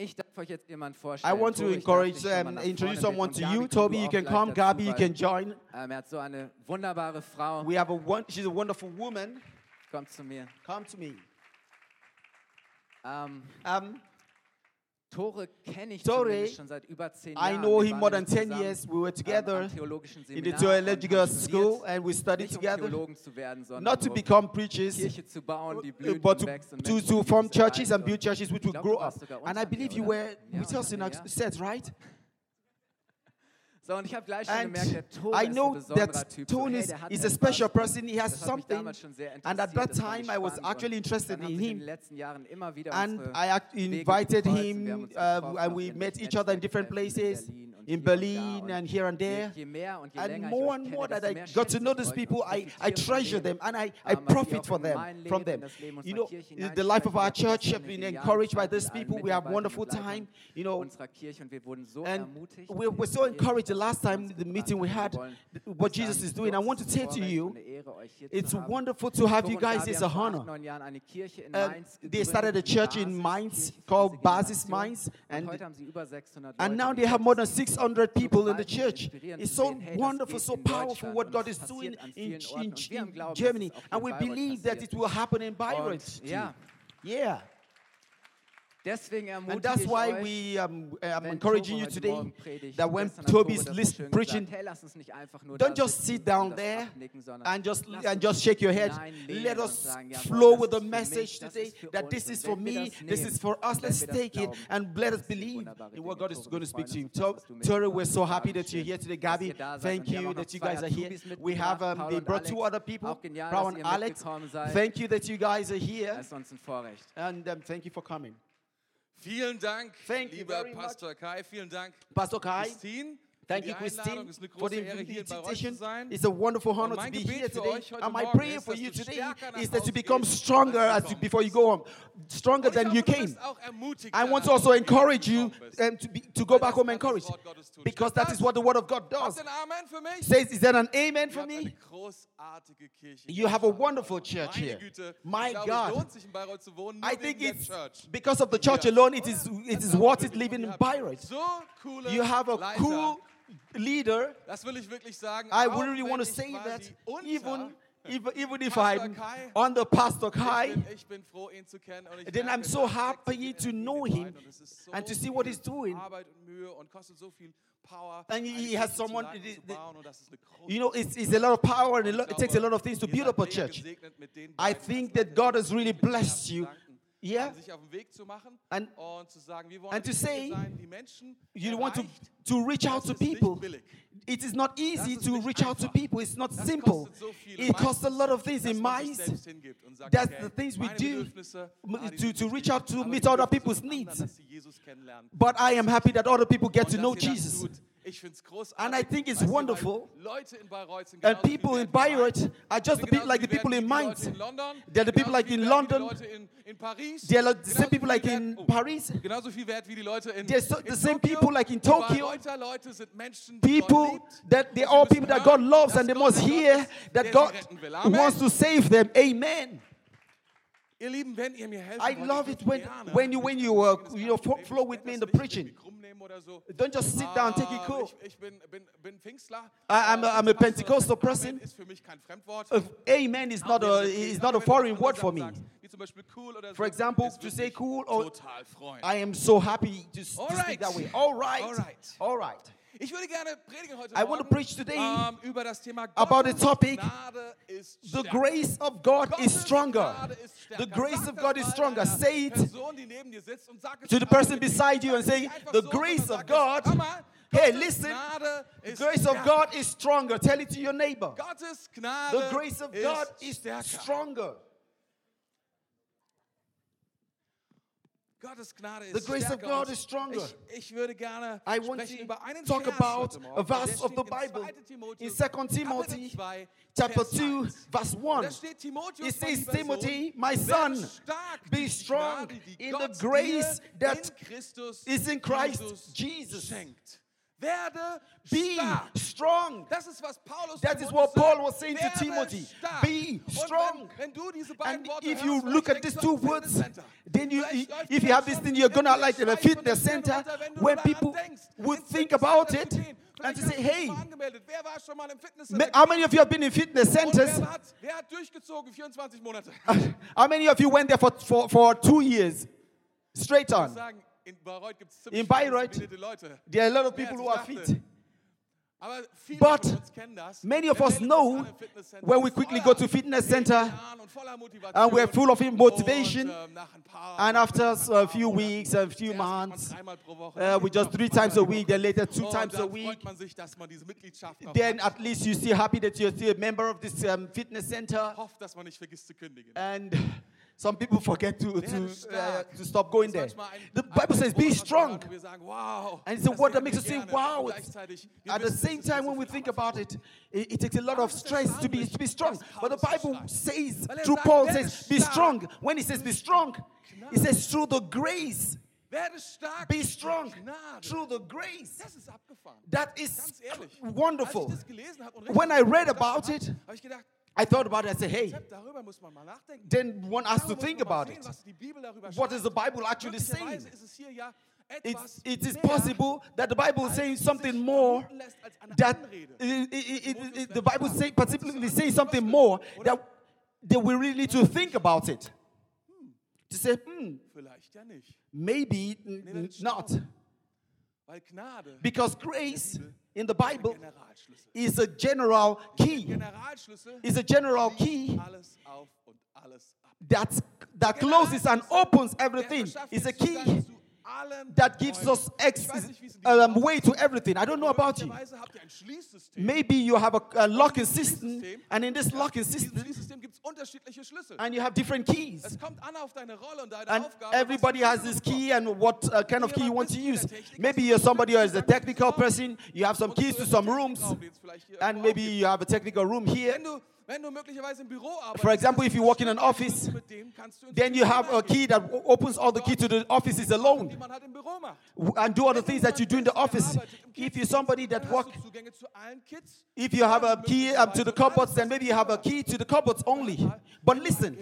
Ich darf euch jetzt jemand vorstellen. I want to Tobi, encourage, um, introduce someone to you. Toby, you can come. Gabi, you can join. Ähm, er hat so eine wunderbare Frau. We have a one, she's a wonderful woman. Kommt zu mir. Come to me. Ähm, Um, Tore kenne ich schon seit über zehn Jahren. I know him more than 10 years. We were together in the theological school and we studied together. Not to become preachers, uh, but to, to, to form churches and build churches which will grow up. And I believe you were with us in a set, right? So, und ich gleich schon and gemerkt, der I know that Tony So, hey, is a special person. He has something. And at that time, I was actually interested in in him. immer wieder And I Wege invited him, äh, and uh, we met each other in different places, in Berlin and here and there. And more and more that I got to know these people, I, I treasure them and I, I profit from them, from them. You know, the life of our church has been encouraged by these people. We have wonderful time, you know, and we we're, so encouraged. The last time the meeting we had what Jesus is doing. I want to say to you, it's wonderful to have you guys. It's a honor. Uh, they started a church in Mainz called Basis Mainz, and, and now they have more than 600 people in the church. It's so wonderful, so powerful what God is doing in, in, in Germany, and we believe that it will happen in Bayreuth. Yeah. Yeah. Deswegen and that's why euch, we um, uh, I'm encouraging you today that when Toby's list preaching, don't just sit down there and just and just shake your head. Let us flow with the message today that this is for me, this is for us. Let's take it and let us believe in what God is going to speak to you. Tori, we're so happy that you're here today. Gabby, um, thank you that you guys are here. We have um, they brought two other people, Brown and Alex. Thank you that you guys are here. And um, thank you for coming. Vielen Dank, Thank lieber Pastor much. Kai. Vielen Dank, Pastor Kai. Christine. Thank you, Christine, for the invitation. It's a wonderful honor to be here today. And my prayer for you today is that you become stronger as you, before you go home, stronger than you came. I want to also encourage you um, to, be, to go back home encouraged, because that is what the Word of God does. Says, is that an amen for me? You have a wonderful church here. My God, I think it's because of the church alone. It is it is worth it living in Bayreuth. You have a cool leader, das will ich wirklich sagen. I wouldn't really want to say that, even even, if I'm Kai, on the Pastor Kai, ich bin, ich bin froh, then I'm so happy to know him so and to see what he's doing. So power, and he has someone, the, the, you know, it's, it's, a lot of power and it takes a lot of things to build up a church. I think that God has really blessed you yeah. sich auf den Weg zu machen and, und zu sagen, wir say, sein, die Menschen you want to, to reach out to people. It is not easy to reach einfach. out to people. It's not das simple. So it costs a lot of things in minds. Sagt, That's okay, the things we do to, to reach out to meet other people's needs. But I am happy that other people get to know Jesus. Tut, and I think it's wonderful. And people in Bayreuth are just the people like the people in Mainz. They're the people like in London. They're like the same people like in Paris. They're so, the same people like in Tokyo. People that they are all people that God loves and they must hear that God wants to save them. Amen. Ihr Lieben, wenn ihr mir helft, I love it when, when you, when you, uh, you know, flow with me in the preaching. Don't just sit down, take it cool. I, am a, I'm a Pentecostal person. Uh, amen is not a, is not a foreign word for me. For example, to say cool, or I am so happy to, to speak that way. All right, all right, all right. Ich würde gerne predigen heute I want to preach today über das Thema about the topic The grace of God is stronger. The grace of God is stronger. Say it to the person beside you and say, The grace of God. Hey, listen. The grace of God is stronger. Tell it to your neighbor. The grace of God is stronger. The grace of God is stronger. I want to talk about a verse of the Bible in 2 Timothy chapter 2 verse 1. It says, Timothy, my son, be strong in the grace that is in Christ Jesus. Werde Be stark. strong. Das ist, was Paulus That is what Paul was saying to Timothy. stark. Be strong. Wenn, wenn du diese beiden And if you look at these two words, then you, if you have this thing, you're gonna like a fitness von den Zähnen center runter, wenn du where people would think about it and to say, hast du dich hey, mal angemeldet. Wer war schon mal im ma- Fitnesscenter? how many of you have been in fitness centers? wer hat, wer hat durchgezogen 24 Monate? How many of you went there for, for, for two years? Straight on. In Bayreuth gibt In Bayreuth, Leute. There are a lot of people who are fit. Aber viele But. Many of us know uns an im Fitnesscenter when we quickly go to fitness center Elan und voller Motivation. and we're full of motivation, ähm, nach ein paar and after a few weeks, a few zuerst macht man months, dreimal pro Woche, uh, we just three times a week, then later two times a week. man sich, dass man diese Then at least you see happy that you're still a member of this um, fitness center. Hofft, dass man nicht vergisst zu kündigen. And some people forget to, to, uh, to stop going there. The Bible says, be Wort, was wir strong. hören, wo wir sagen, wow, And it's a word that makes us say, wow. Und It's- gleichzeitig, wir At the same time, when we think about it, it, it takes a lot of stress to be, to be strong. But the Bible says, through Paul says, be strong. When he says be strong, he says through the grace. Be strong through the grace. Das ist abgefahren. That is wonderful. Als ich das gelesen habe und When I read about it, habe ich gedacht, I thought about it. I said, hey, darüber muss man mal then one has to think about it. What is the. Bible actually saying? Möglicherweise ist es hier ja It's, it is possible that the Bible is saying something more vermuten lässt als eine that it- it- it- the Bible say, particularly saying something more that, that we really need to think about it. To say, hmm, Vielleicht ja nicht. maybe n- Nee, n- das ist not. schlau. Weil Gnade Because grace in the Bible. Is a general key. Is a general key alles auf und alles ab. that, that closes and opens everything. Is a key that gives us ex- Ich weiß nicht, wie es in diesem um, way to everything. I don't know about you. Möglicherweise habt ihr ein Schließsystem. Maybe you have a, a locking system, and in this locking system, Schließsystem gibt es unterschiedliche Schlüssel. and you have different keys. Es kommt an auf deine Rolle und deine And everybody has this key and what uh, kind of key you want to use. Maybe you're somebody who is a technical person, you have some keys to some rooms, Technikraum, den es vielleicht hier and maybe you have a technical room here. Wenn du, möglicherweise im Büro arbeitest, For example, if you work in an office, Schlüssel, mit denen kannst du ins Then you have a key that opens all the key to the offices alone man halt im Büro macht. w- and do all the things that you do in the office. If you're somebody that work, du Zugänge zu allen Kids. if you have a key um, to the cupboards, then maybe you have a key to the cupboards only. But listen,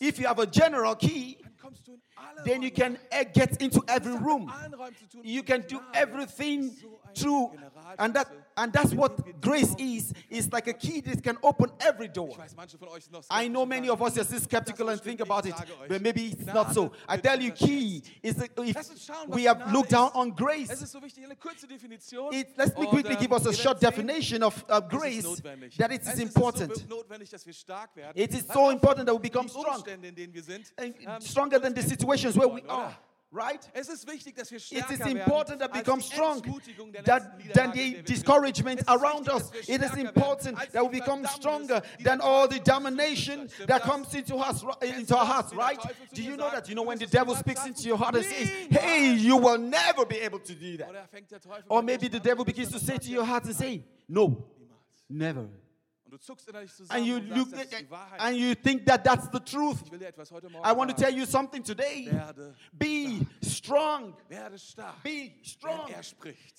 if you have a general key, dann kommst du in alle then you can uh, get into every Das hat mit room. allen Räumen zu tun. You can do everything ist so ein through, and that and that's what grace is. It's like a key that can open every door. Ich weiß, manche von euch sind noch I know many of us are still skeptical and think about it, but maybe it's not so. I tell you, key is the, if Lass uns schauen, was we have looked down on grace. ist so wichtig, eine kurze Definition. It, let me quickly give us a short definition of uh, grace that it is important. so notwendig, dass wir stark werden. It is so important that we become strong, Umstände, in denen wir sind, and ähm, stronger than the situations where we are. Right? Es ist wichtig, dass wir It is important that we become strong that, than the in der wir discouragement sind. Es ist around us. It is important that we become stronger than all the domination that comes into us, into our hearts, right? Do you know that? You know when the devil speaks into your heart and says, hey, you will never be able to do that. Oder fängt der Teufel Or maybe the devil begins to say to er, your heart and say, no, never. And you look sagst, das ist die Wahrheit. and you think that that's the truth. Ich will dir etwas heute Morgen I want to tell you something today. Be strong. Be strong. er.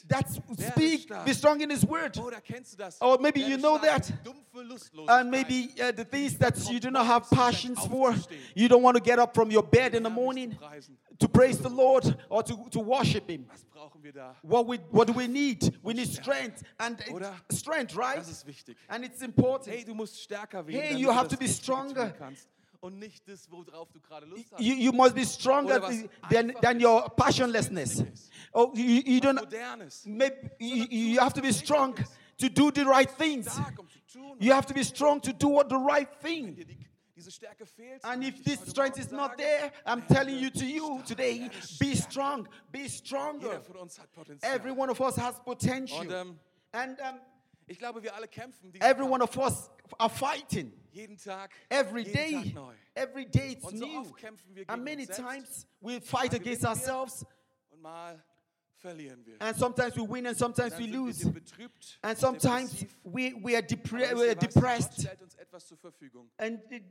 That's speak. Be strong in His word. Oder kennst du das? Or maybe you know that. in dumpfe Lustlosigkeit. And maybe uh, the things that you do not have passions for, you don't want to get up from your bed in the morning nicht zu preisen. to praise the Lord or to, to worship Him. Was brauchen wir da? What, we, what do we need? We need strength. And strength, right? Das ist wichtig. And it's important. Hey, du musst stärker werden, Hey, you have to be stronger. Und nicht das, worauf du gerade Lust hast. You, you must be stronger than, than your passionlessness. Oh, you, you don't. Maybe you, you have to be strong to do the right things. Um. You have to be strong to do what the right thing. dir die, diese Stärke fehlt, And if this strength is not there, I'm telling you to you today, be strong, be stronger. Jeder von uns hat Potenzial. Every one of us has potential. And um, ich glaube, wir alle kämpfen every one of us are fighting jeden Tag, every jeden day. Tag neu. Every day it's Und so new. oft kämpfen wir And many times we fight against ourselves, und mal verlieren wir. and sometimes we win and sometimes we lose. And sometimes we, we are depre- we are ihr was? Gott depressed. uns etwas zur Verfügung, And it-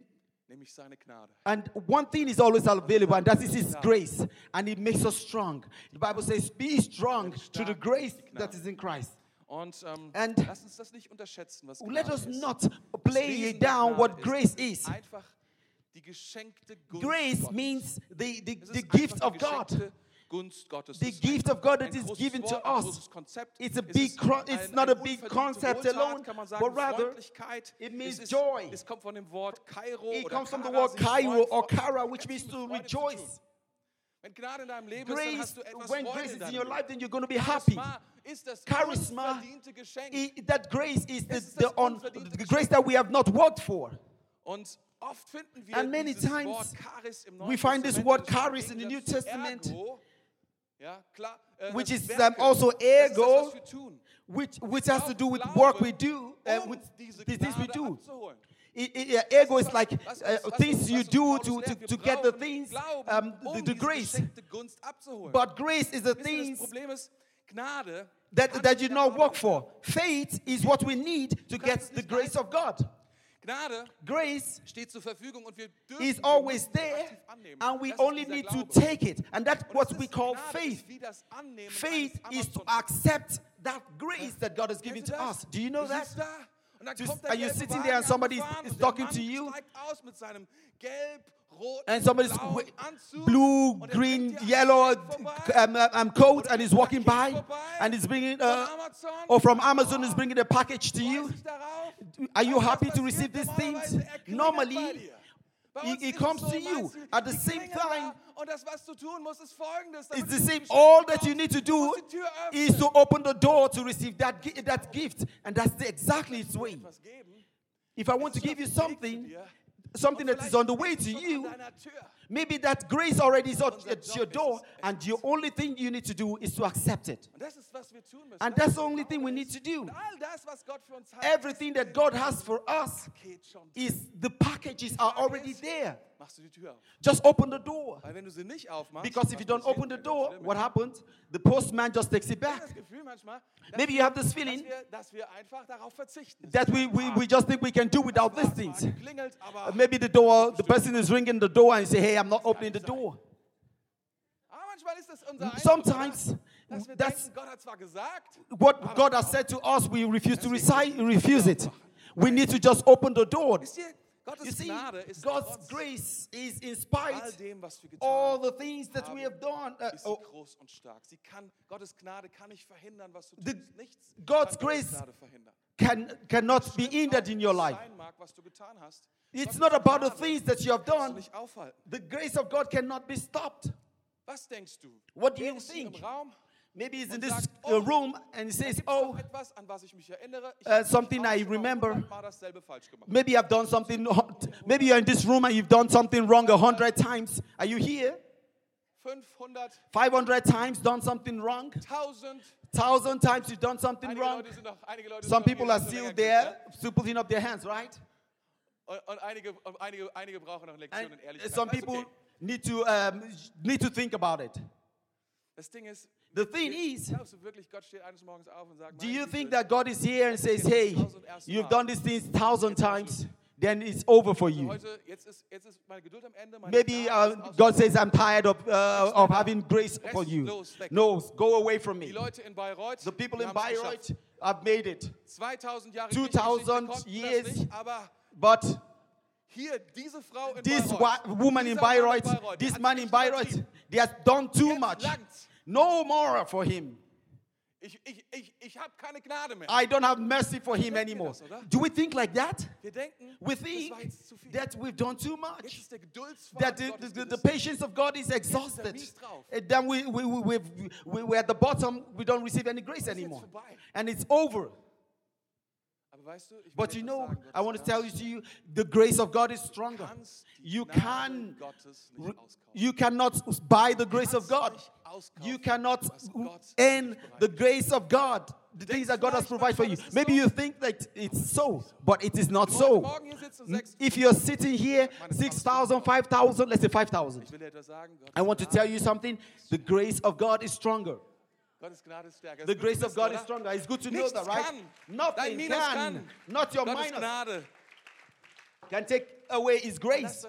seine Gnade. And one thing is always available, and that is His grace, and it makes us strong. The Bible says, "Be strong through the grace that is in Christ." Und ähm, And lass uns das nicht unterschätzen, was Let us ist. not play down Gnade what grace is. Einfach die geschenkte Gunst Grace Gottes. means the, the, Es ist the einfach gift die of God. geschenkte Gunst Gottes. The Das ist ein- gift of God that ein is großes given to Wort, ein us. großes Konzept. It's a Es big ist cro- it's ein not a big unverdiente concept Wohltat, alone, kann man sagen, but rather Freundlichkeit. it means es ist, joy. Es kommt von dem Wort Kairo It oder comes from the Kara, word sich Cairo freuen, or. Kara, which er means to rejoice. Wenn Gnade in deinem Leben ist, dann Grace, hast du etwas when Freude grace is in deinem your life, then you're going to be happy. Charisma ist das Charisma, unverdiente Geschenk. I- that grace is the, the, on, the grace that we have not worked for. Und oft finden wir And many times Wort Charis im we find this word und es steht im Charis in the New Testament, Ergo, ja, klar, äh, which is, um, also das ist das, ergo, was wir tun, which, which has to do with work we do, uh, um with the things we do. Abzuholen. I- I- uh, ego is like uh, things you do to, to, to get the things, um, um the, the grace. geschenkte Gunst abzuholen. But grace is the things das Problem ist, Gnade that, that you not work for. Faith is what we need to get the grace of God. Grace steht zur Verfügung und wir dürfen is always there, and we only need to take it. And that's what we call faith. ist wie das Annehmen Faith is to accept that grace that God has given to us. Do you know that? Sitzt da und dann Just- kommt der are you sitting there and somebody is- is talking to you? steigt aus mit seinem gelb, rot, And somebody's blauen wi- Anzug blue, green, bringt dir ein yellow um, uh, um, coat and is walking by and is bringing, uh, or from Amazon is bringing a package to you. Are you Weißt du, was happy to receive these things? Normalerweise, klingelt bei Normally, he- comes to you. At the same time, da und das, was du tun musst, ist folgendes. damit It's the same. All that you need to do musst die Tür is to open the door to receive that, that gift. And that's the, exactly its way. If I want to give you auf dem Weg zu something, something that is on the way to you, an deiner Tür. Maybe that grace already is at, Unser at Job your door, and the only thing you need to do is to accept it. Und das ist, was wir tun müssen. And that's the only thing we need to do. Und all das, was Gott für uns hat, Everything that God has for us is the packages are already there. Machst du die Tür auf. Just open the door. Weil wenn du sie nicht aufmachst, Because if you don't open the door, what happens? The postman just takes it back. das Gefühl manchmal, dass, Maybe you have this feeling wir, dass wir einfach darauf verzichten. that we, we, we just think we can do without these things. war geklingelt, aber, Maybe the door, the person is ringing the door and you say, hey, I'm not opening the door. aber manchmal ist es unser Eindruck, Sometimes oder? dass wir that's denken, Gott hat zwar gesagt, what God has said to us, we refuse to recite, refuse it. We need to just open the door. You see, God's grace is in all spite dem, was wir getan all the things that we have done. uh, oh, groß und stark. Sie kann, Gottes Gnade kann nicht verhindern, was du The- God's grace can, cannot be hindered in your life. Sein mag, was du getan hast, It's not about the things that you have done. The grace of God cannot be stopped. Was denkst du? What do you think? Maybe he's in this uh, oh, room and he says, Oh, noch etwas, an was ich mich erinnere. Ich Uh, something I remember. hundertmal dasselbe falsch gemacht. maybe I've done something. Maybe you're in this room and you've done something wrong a hundred times. Are you here? 500, 500 times done something wrong? 1000. Times you've done something wrong? Leute sind noch, einige Leute Some people are still there, still putting up their hands, right? Ne? Und, und einige, einige, einige brauchen noch And Ehrlichkeit. some people okay. need to um, need to think about it. Das Ding ist, The thing is, glaubst du wirklich, Gott steht eines Morgens auf und sagt, do you think that God is here and says, "Hey, you've done these things thousand times, then it's over for you"? heute, jetzt ist, jetzt ist meine Geduld am Ende, meine Maybe uh, God says, "I'm tired of uh, of having grace for you." No, go away from me. Leute in Bayreuth, The people in. Bayreuth have made it, 2000 Jahre 2000 Kirchengeschichte konnten years. Das nicht, aber but hier diese Frau in this Bayreuth, woman in dieser Mann Bayreuth, this man in Bayreuth, they have done too much. langt's. No more for him. Ich, ich, ich, ich habe keine Gnade mehr. I don't have mercy for him anymore. das. Do we think like that? Wir denken, We think jetzt zu viel. that we've done too much. ist der Geduldsfaden That the, the, the, the patience of God is er exhausted. And then we, we, we, we, we're at the bottom, we don't receive any grace anymore. And it's over. Aber weißt du, ich will But you know, I want to tell you to you, the grace of God is stronger. You can, Gottes r- nicht auskaufen. you cannot buy the grace of God. You cannot earn the grace of God, the things that God has provided for you. Maybe you think that it's so, but it is not so. Morgen hier sitzen sechs. If you're sitting here, 6,000, 5,000, let's say 5,000. Ich will dir etwas sagen. Gottes I want to tell you something. The grace of God is stronger. The grace of God is stronger. It's good to know that, right? Nothing can. Not your minus. Can take away His grace.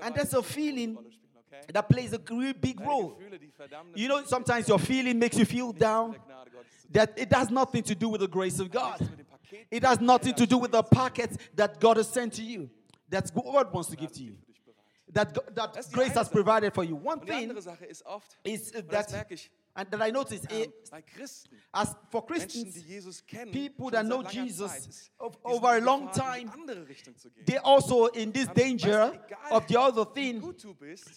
And that's a feeling Rolle spielen, okay? that plays a real big role. Gefühle, die Verdammnis You know, sometimes your feeling makes you feel down. mit der Gnade Gottes zu tun. That it has nothing to do with the grace of God. Nichts mit dem Paket, It has nothing to do with the packet that God has sent to you. That God wants to give to you. für dich bereit. That, that Das ist die grace has provided for you. One thing andere Sache ist oft, is that, and that I notice ähm, eh, Christen, as for Christians, die Jesus kennen, people that know Jesus of- over a long time, die andere Richtung zu gehen. they're also in this danger of the other thing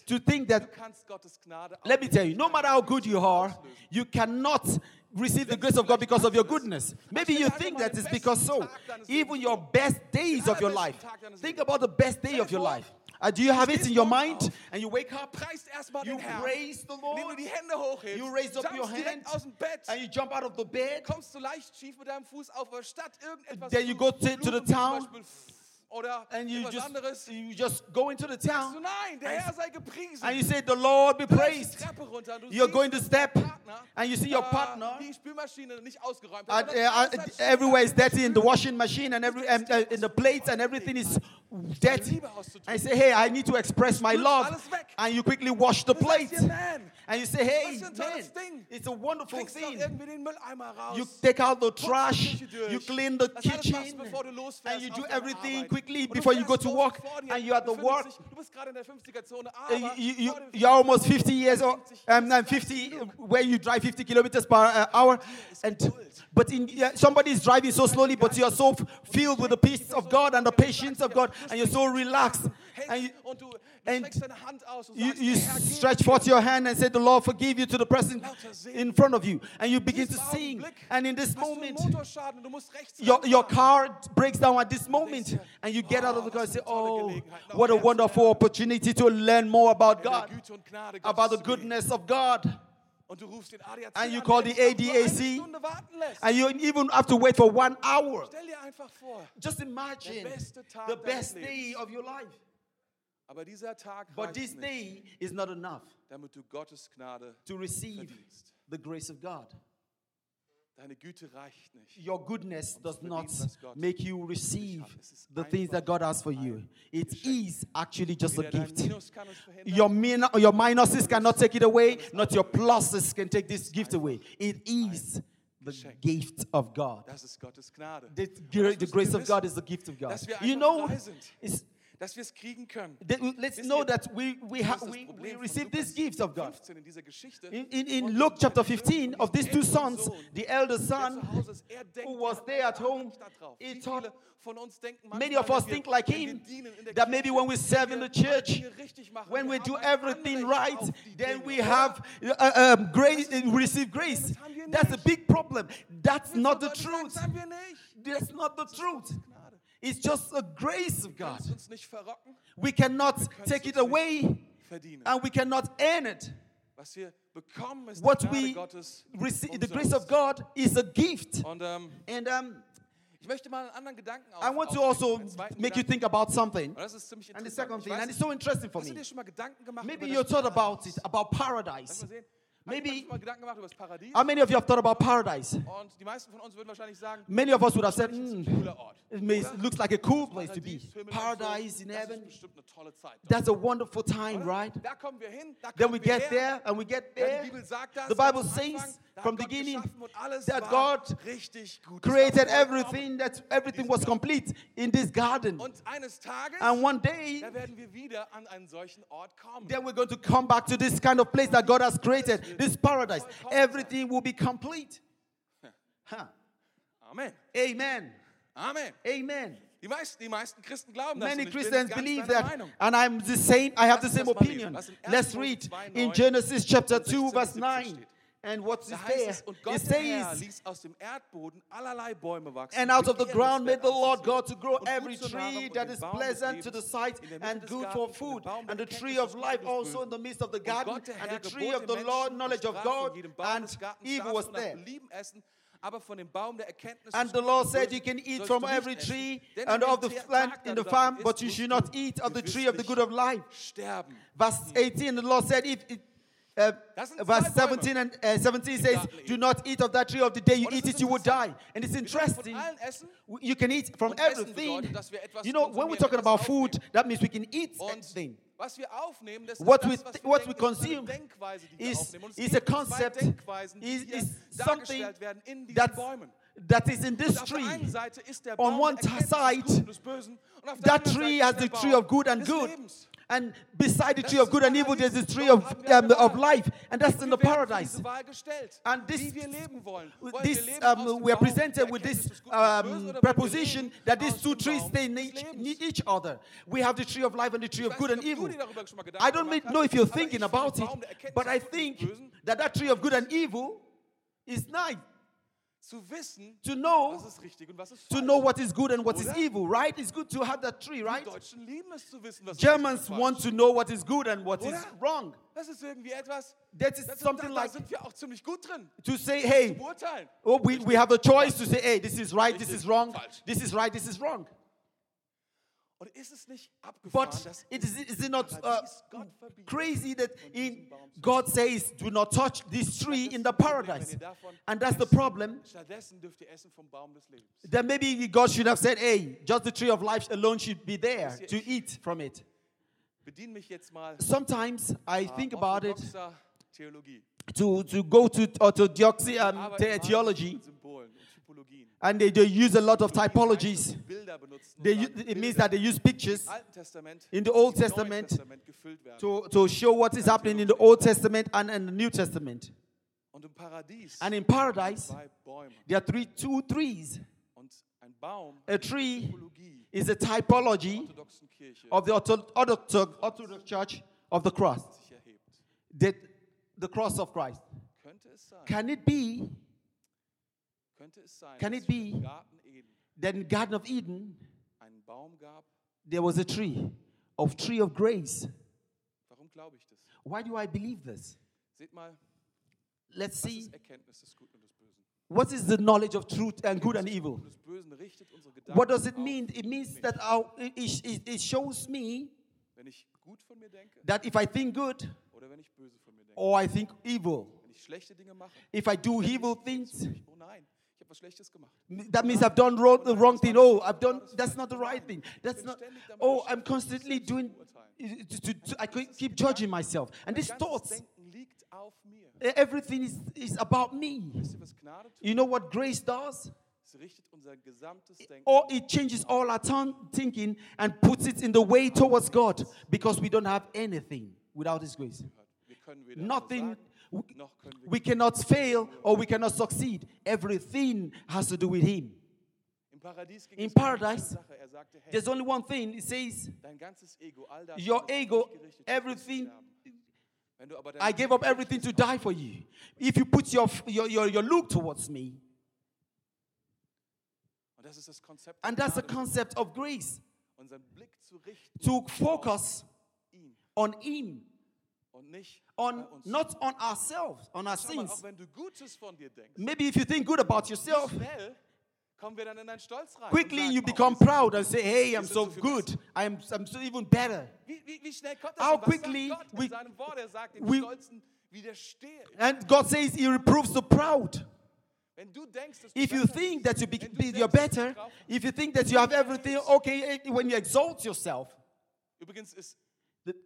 to think that kannst Gottes Gnade Let me tell you, no matter how good you are, you cannot receive the grace of God because of your goodness. Maybe you think that it's because so. Even your best days of your life. Think about the best day of your life. Uh, do you have it in your mind? And you wake up, Preist erstmal you den Herrn. praise the Indem Lord, du die Hände hochhebst, you raise up your hand, aus dem Bett, and you jump out of the bed. kommst du leicht schief mit deinem Fuß auf, statt irgendetwas Then you go to- to the fluchen, wie zum town, oder And you just, anderes, you just go into the town nein, der Herr sei gepriesen. and you say, The Lord be Du läufst die praised. Treppe runter und du You're going to step Partner, and you see your äh, partner. die Spülmaschine nicht ausgeräumt And, hat, uh, uh, alles hat Schimmel everywhere is dirty in the washing machine and every and, uh, in the plates and everything is dirty. I say, hey, I need to express my love, and you quickly wash the plate, and you say, hey, Was für ein man, it's a wonderful thing. irgendwie den Mülleimer raus. You take out the trash, you clean the das alles machst, kitchen, bevor du losfährst and you do everything quickly before you go to work, and you're at the work. Sich, du bist gerade in der 50er-Zone, aber you, you, vor dem you're almost 50er-Zone 50 years old, 50 um, no, 50, where you drive 50 kilometers per uh, hour, and but in yeah, somebody is driving so slowly, but you are so filled with the peace of God and the patience of God, and you're so relaxed, and you, hängst und du, du and streckst deine Hand aus und you, you der Herr, gib stretch forth your hand and say, "The Lord forgive you" to the person in front of you, and you begin to sing. And in this hast du einen moment, Motorschaden? Und du musst rechts your, your car breaks down at this moment. and you get out of the car and say ah, oh what a wonderful opportunity to learn more about god Güte und Gnade about the Gottes zu gehen. goodness of god Und du rufst den ADAC And you call the dich doch nur eine ADAC. Stunde warten lässt. and you even have to wait for one hour Stell dir einfach vor, just imagine Der beste Tag the best day of your life aber dieser Tag but this nicht, day is not enough damit du Gottes Gnade to receive verdienst. the grace of god Deine Güte reicht nicht. Your goodness does not verdienst, was Gott make you receive the things that god has for you. it is actually just a gift. Minus kann es verhindern, Your, min- your minuses cannot take it away, not your pluses can take this gift away. It is the gift of God. das ist Gottes Gnade. The, the grace of God is the gift of God. You know, it's, Dass wir es kriegen können. that, let's know that we, we, Das ha, we, we receive this Lukas gift of God. in. In, in, Luke chapter 15, of these two sons, the elder son, zu Hause ist, er who was er there at home, nicht da drauf. he thought- viele von uns denken many of us think like him, dienen in der that maybe when we serve in the church, Dinge richtig machen, when we do everything right, then we have uh, um, grace, we receive grace. Das haben wir That's a big problem. That's not the truth. Das haben wir nicht. That's not the truth. It's just a grace of God. Lass uns nicht verrocken, We cannot take it away and we cannot earn it. Was wir bekommen, ist What we receive, the grace of God is a gift. Ähm, And um, ich möchte mal einen anderen Gedanken auf, I want to also make you think about something. Und das ist ziemlich And the second thing, and it's so interesting for me. dir schon mal Gedanken gemacht Maybe you thought about it, about paradise. Maybe- Hast du schon mal Gedanken gemacht über das Paradies? How many of you have thought about paradise? Und die von uns sagen, Many of us would have said, das ist ein "Hmm, it, may, looks like a cool place to be. Paradies, Himmel und Paradise in heaven, ist bestimmt eine tolle Zeit. dort, that's a wonderful time, right? Da wir hin, da Then we get her. there and we get there. die Bibel sagt das, The Bible says from Gott beginning geschaffen und alles that God. Created everything, that everything was complete in this garden. Und eines Tages, And one day, da wir an einen Ort then we're going to come back to this kind of place that God has created, this paradise. Everything will be complete. Huh. Amen. Amen. Amen. Amen. Die meisten, die meisten Christen glauben das. Many Christians believe that, Meinung. and I'm the same. I have the Lass uns same das mal lesen. opinion. Was in 1. Let's read in Genesis chapter 2, verse 9. 17 And what's Da heißt there? es, und It der Herr says, ließ aus dem Erdboden allerlei Bäume wachsen. And out of the ground made the Lord God to grow every tree that is pleasant to the sight in der Mitte and good for food, and the tree of life also in the midst of the garden, and the tree of the Lord, knowledge of God, von jedem Baum des and evil was there. Aber von dem Baum der And the Lord said, You can eat from every tree and of the plant in the farm, but you should not eat of the tree of the good of life. Sterben. Verse 18, the Lord said, If, if uh, verse 17 and uh, 17 says, Do not eat of that tree of the day you eat it, you will die. And it's Wir können von interesting. You can eat from everything. bedeutet, dass wir etwas You know, when we're talking about food, that means we can eat anything. was wir aufnehmen, das What we th- what we denken, das ist eine consume is, aufnehmen. Und es is a concept, is, is something dargestellt werden in diesen that's, that is in this Und auf der einen tree. Seite ist der On one side, des Guten und des Bösen. Und auf der That tree has the tree of good and good. And beside the tree of good and evil, there's the tree of, haben wir eine um, of life. And that's in the Wir werden für paradise. diese Wahl gestellt, And this- wie wir leben wollen. Wollen This, wir leben aus um, we are presented with this des Guten und des Bösen um, oder wollen wir preposition that these two trees they des need, each other. We have the tree of life and the tree of good and evil. dir darüber schon mal I don't know if you're thinking about it, Baum der Erkenntnis but I des Guten und think that that tree of good and evil is nice zu wissen, to know was ist richtig und was ist to know what is good and what is Oder? evil, right? It's good to have that tree, Die right? Deutschen lieben es zu wissen, was Germans richtig want to know what is good and what is Oder? wrong. Das ist irgendwie etwas, That is das, something da, like da sind wir auch ziemlich gut drin, to say, hey, oh, we, we have a choice to say, hey, this is right, this is wrong, falsch. this is right, this is wrong. Und ist es nicht abgefahren, But it is, is it not uh, Paradies Gott verbietet? crazy that in God says, do not touch this tree in the paradise? And that's the problem. Stattdessen dürft ihr essen vom Baum des Lebens. That maybe God should have said, hey, just the tree of life alone should be there to eat from it. Bedien mich jetzt mal Sometimes I äh, think about it to, to go to orthodoxy um, Arbeiten the- mal theology, mit Symbolen und Typologien. And they, they use a lot of typologies. Bilder benutzen. und They, it means that they use pictures im Alten Testament, in the Old Testament Testament gefüllt werden. to, to show what is happening in the Old Testament and in the New Testament. Und im Paradies And in paradise, there are three, two trees. Und ein Baum, A tree is a typology der orthodoxen Kirche, of the Orthodox, Church of the cross, the, the cross of Christ. Könnte es sein, Can it be könnte es sein, Can it be- that in Garden of Eden einen Baum gab? there was a tree of tree of grace? Warum glaube ich das? Why do I believe this? Let's see. ist Erkenntnis des Guten und des Bösen? What is the knowledge of truth and good and evil? Und des Bösen richtet unsere Gedanken What does it mean? It means that our, it, it, it shows me Wenn ich gut von mir denke that if I think good oder wenn ich böse von mir denke. or I think evil, Wenn ich schlechte Dinge mache. if I do evil nicht gut zu things, mich. Nein, ich habe was Schlechtes gemacht. that means I've done wrong, the wrong thing. Oh, I've done, that's not the right thing. That's not, oh, I'm constantly doing, to, to, to- I keep judging myself. And these thoughts, Denken liegt auf mir. everything is, is about me. Wisst ihr, was Gnade tut? You know what grace does? Es richtet unser gesamtes Denken. Or it changes all our thinking and puts it in the way towards God because we don't have anything without His grace. Wir können weder Nothing, versagen, noch können wir we cannot fail or we cannot succeed. Everything has to do with Him. Im Paradies ging In um paradise, Sache. Er There's only one thing it says, dein ganzes Ego, all das, Your ego, dich gerichtet ist, everything, wird sterben. Wenn du aber dein I gave up everything to die for you. If you put your, your, your, your look towards me, Und das ist das Konzept der and that's the concept of grace, unseren Blick zu richten to focus on Him, on not on ourselves, on our mal, sins. wenn du Gutes von dir denkst, Maybe if you think good about yourself, schnell kommen wir dann in einen Stolz rein. und quickly you oh, become proud and say, hey, I'm so good. I'm, I'm so even better. How quickly we- in seinem Wort? Er we- And God says He reproves the proud. Wenn du denkst, dass du If you think that you be, wenn du be- denkst, you're better, if you think that you have everything, okay, when you exalt yourself, Übrigens ist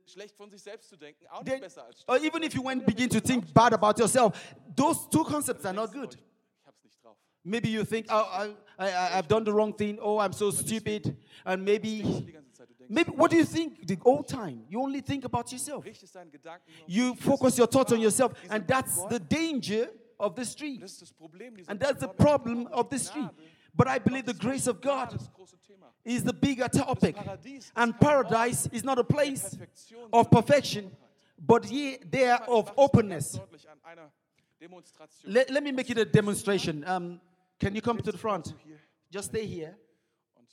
schlecht von sich selbst zu denken auch nicht besser als or even if you went begin to think bad about yourself, those two concepts are not good. Ich hab's nicht drauf. Maybe you think, oh, I, I, I've done the wrong thing. Oh, I'm so stupid. And maybe, du die ganze Zeit, du denkst, maybe, what do you think the whole time? You only think about yourself. richtest deinen Gedanken nur auf You focus your thoughts on yourself. And that's the danger of the street. Das ist das Problem dieser And that's the problem of the street. But I believe the grace of God Das große Thema. Is the bigger topic. And paradise is not a place of perfection, but ye there of mach das mal openness. ganz deutlich an einer Demonstration. Let, let me make it a demonstration. Um, can you come to the front? Just stay here. Und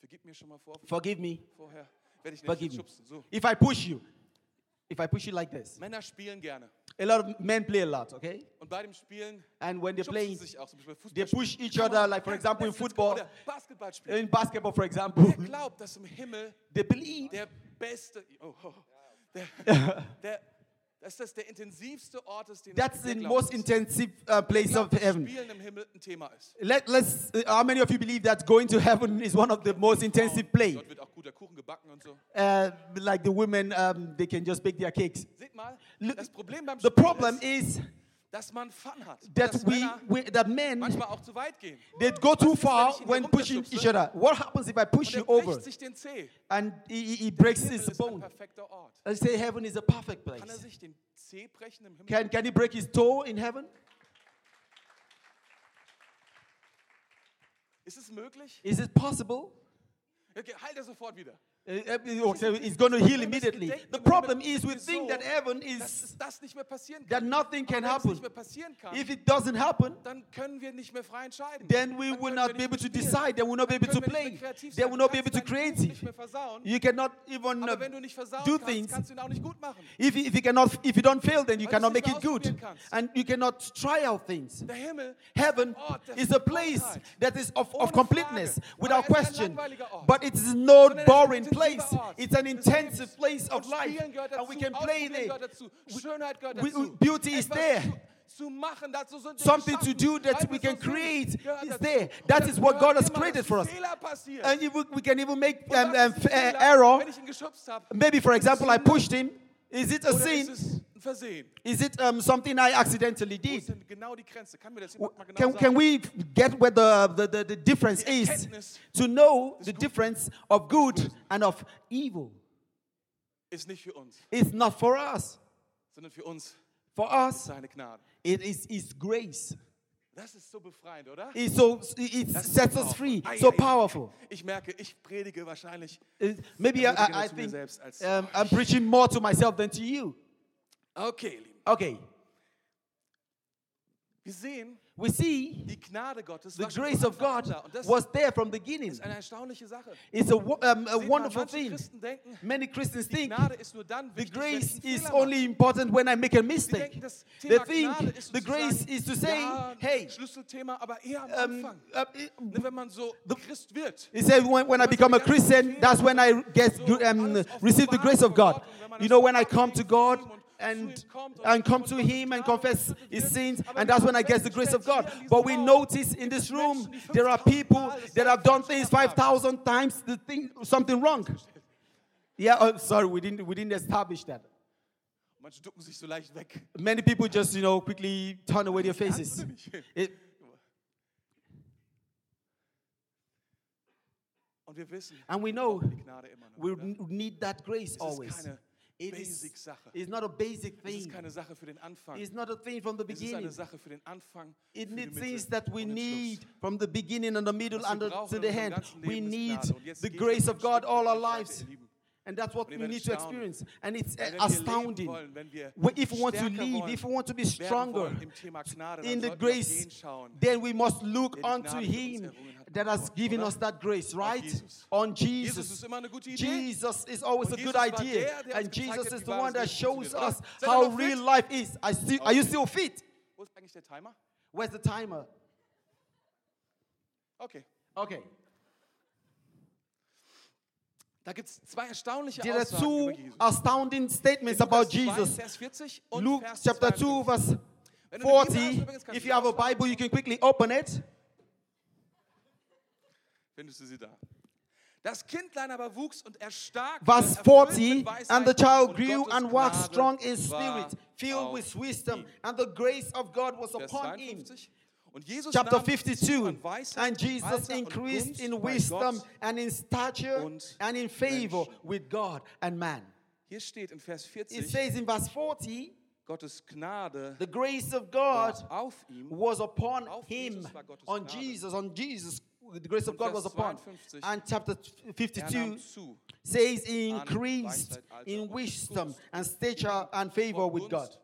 vergib mir schon mal vor, Forgive me. vorher. Werde ich Forgive me. If I push you, if I push you like this. Männer spielen gerne. A lot of men play a lot, okay? Und bei dem Spielen And when they're playing, sich auch. Zum Beispiel they push each other, like for example in football, Basketball in basketball, for example. Wer glaubt, dass im Himmel They believe der beste, oh, oh, der, der dass das der intensivste Ort ist, den That's the most intensive uh, place of heaven. Spielen im Himmel ein Thema ist. Let, let's. Uh, how many of you believe that going to heaven is one of the most intensive play? Dort wird auch guter Kuchen gebacken und so. Uh, like the women, um, they can just bake their cakes. Seht mal, Look, das Problem beim The problem is dass man Fun hat. That dass we, we that men manchmal auch zu weit gehen. they go too far when pushing each other. What happens if I push you er over sich den Zeh. and he, he- breaks his bone? I say heaven is a perfect Kann er place. sich den Zeh brechen im Himmel? Can can he break his toe in heaven? Ist es möglich? Is it possible? Okay, heilt er sofort wieder. Uh, uh, It's going to heal immediately. The problem is we think that heaven is es das nicht mehr passieren that nothing can happen. nicht mehr passieren kann, If it doesn't happen, dann können wir nicht mehr frei entscheiden. then we will not be able to decide. Then we'll not be able to können wir nicht play. Then we'll not be able to create. nicht mehr versauen. You cannot even uh, wenn du nicht versauen do things. kannst du ihn auch nicht gut machen. If you, if you cannot, if you don't fail, then you cannot make it good, and you cannot try out things. Heaven is a place that is of, of completeness, without er question. kein langweiliger Ort. But it is no er boring intensiver place. It's an intensive place of life, and we can play there. gehört dazu, Schönheit gehört we- beauty is there. Zu, zu machen, dazu sind wir Something to do that we can create is there. That is what God has created for us. And we, we can even make Und um, um, ist ein f- uh, error. Wenn ich ihn geschubst habe, Maybe, for example, I pushed him. Is it a sin? Versehen? Is it um, something I accidentally did? genau die Grenze? Kann mir das mal genau Can, can we get where the, the, the, the difference is to know the Guten. difference of good and of evil? ist nicht für uns, It's not for us. sondern für uns For us, seine Gnade. it is His grace. Das ist so befreiend, oder? It's so it Das sets us free, powerful. So powerful. Ich merke, ich predige wahrscheinlich Maybe I, I, I think um, I'm preaching more to myself than to you. Okay, Lieben. Okay, Wir sehen, we see die Gnade Gottes the grace of God da. Und das was there from the beginning. ist eine erstaunliche Sache. It's a, um, a wonderful thing. Christen denken, Many Christians think Gnade ist nur dann the grace is only important when I make a mistake. They think the grace is to say, hey, Schlüsselthema, aber eher am um, Anfang. uh, wenn man so Christ wird. He said, when, when I become a Christian, that's when I get um, receive the grace of God. You know, when I come to God and, and come to Him and confess His sins, and that's when I get the grace of God. But we notice in this room, there are people that have done things 5,000 times, the thing, something wrong. Yeah, oh, sorry, we didn't, we didn't establish that. Manche ducken sich so leicht weg. Many people just, you know, quickly turn away their faces. It, Und wir wissen, and we know die Gnade immer noch. we need that grace always. It is, Basic-Sache. it's not a basic thing. Es ist keine Sache für den Anfang. It's not a thing from the Es ist eine beginning. Sache für den Anfang, It needs things that we need from the beginning and the middle and the, to the end. We need Gnade. Und jetzt the grace of God all our mit euch weiter, lives. And that's what we need to experience. And it's Weil wenn wir leben astounding. wollen, wenn wir Well, If we want to live, if we want to be stronger wollen im Thema Gnade, dann in the sollten wir auf grace, then we must look unto Gnade für uns Him that has given oder? us that grace, right? Jesus. On Jesus Jesus. ist immer eine gute Idee. Jesus is always Und a good Jesus idea. der, And Jesus is the one that shows us oder? Seid ihr how real fit? life is. I still, Are you still fit? Wo ist eigentlich der Timer? Where's the timer? Okay. Okay. Da gibt es zwei erstaunliche There are Aussagen two über Jesus. astounding statements about Lukas 2, Jesus. Vers 40 und Luke chapter 2, 52. verse Wenn du eine Bibel hast, 40. If you have a. Bible, you can quickly open it. Findest du sie da? Das Kindlein aber wuchs und erstarkte, Verse 40 And the child grew and waxed strong in spirit, filled with wisdom, and the grace of God was upon him. Und Jesus Chapter 52 And Jesus increased in wisdom and in stature and in favor with God and man. Hier steht in Vers It says in verse 40, Gottes Gnade the grace of God was upon him, on. Jesus, on Jesus. The grace of God was upon. And chapter Er 52 says he increased in wisdom and stature and favor with God. Gunst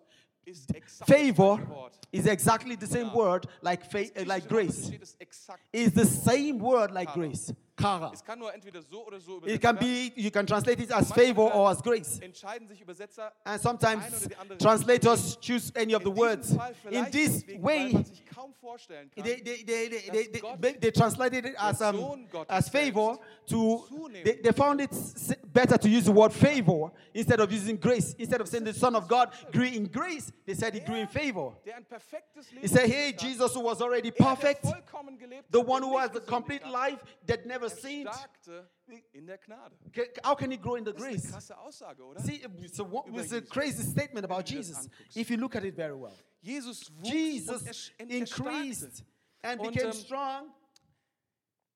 ist exakt das Favor is exactly the same word like fa- like grace. Is the same word like grace. Kara. Es kann nur entweder so oder so It can be, you can translate it as favor or as grace. Entscheiden sich Übersetzer And sometimes oder die andere translators choose any of the words. In this way, man sich kaum vorstellen kann, they, they, translated it as, um, as favor to, they, they found it better to use the word favor instead of using grace. Instead of saying the Son of God grew in grace, they said he grew in favor. perfektes Leben He said, hey, Jesus who was already er, perfect, the one who has a gesündigt complete life that never er sinned, starkte in der Gnade. how can he grow in the Das ist eine grace? Aussage, oder? See, it's a, wo- Über a crazy statement about Wenn du das Jesus if you look at it very well. Jesus Jesus er, er increased and became ähm, strong.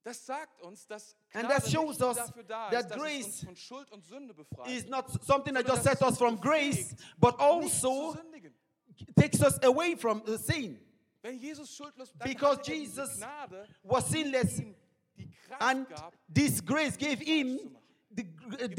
Das sagt uns, dass And that shows us dafür da that ist, grace uns von Schuld und Sünde befreit, Is not something that just sets us from grace, but also takes us away from the sin. Wenn Jesus schuldlos Because er Jesus Was sinless, ihm die Kraft and this grace gave him the,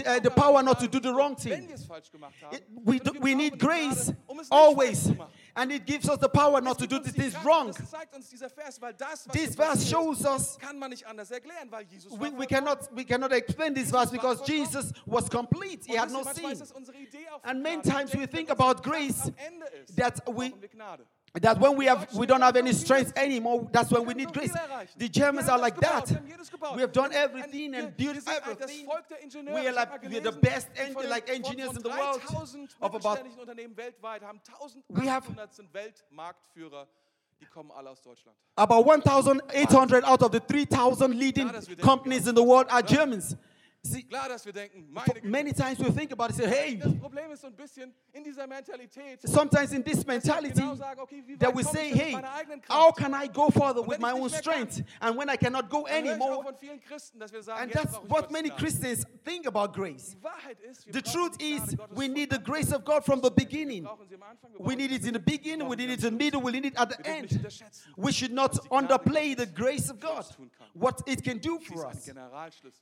uh, the power not to do the wrong thing. wir es falsch gemacht haben, It- we, do, we need brauchen die Gnade, grace um always, falsch zu machen. and it gives us the power not to do the things wrong. Das zeigt uns dieser Vers, weil das, was This verse shows us kann man nicht anders erklären, weil Jesus we, we cannot we cannot explain this verse because Jesus was complete. He had no ihr, manchmal ist sin. das unsere Idee auch And many times we think about grace am Ende ist, that we brauchen wir Gnade. That when we have we don't have any strength anymore, that's when we need grace. The Germans are like that. We have done everything and built everything. We are like we're the best en- like engineers in the world of about We have- 1800 sind Weltmarktführer, die kommen alle aus Deutschland. about 1,800 out of the 3,000 leading companies in the world are Germans. See, Klar, dass wir denken, meine Güte. many times we think about it, say, hey, Das Problem ist so ein bisschen in dieser Mentalität, sometimes in this mentality genau sagen, okay, wie that we komme say, ich denn hey, meiner eigenen how can I go further with my own strength? And when I cannot go Dann höre ich auch anymore, von vielen Christen, dass wir sagen, and jetzt that's brauche ich what Gottes many Gnade. Christians think about grace. Die Wahrheit ist, wir The brauchen truth die Gnade is, Gottes we von need the grace of God from the beginning. Wir brauchen sie am Anfang, wir We brauchen need sie it in the beginning, we need it in the middle, we need it at the Wir dürfen nicht end. We should not was die Gnade underplay the grace of God. uns tun kann. What it can do for us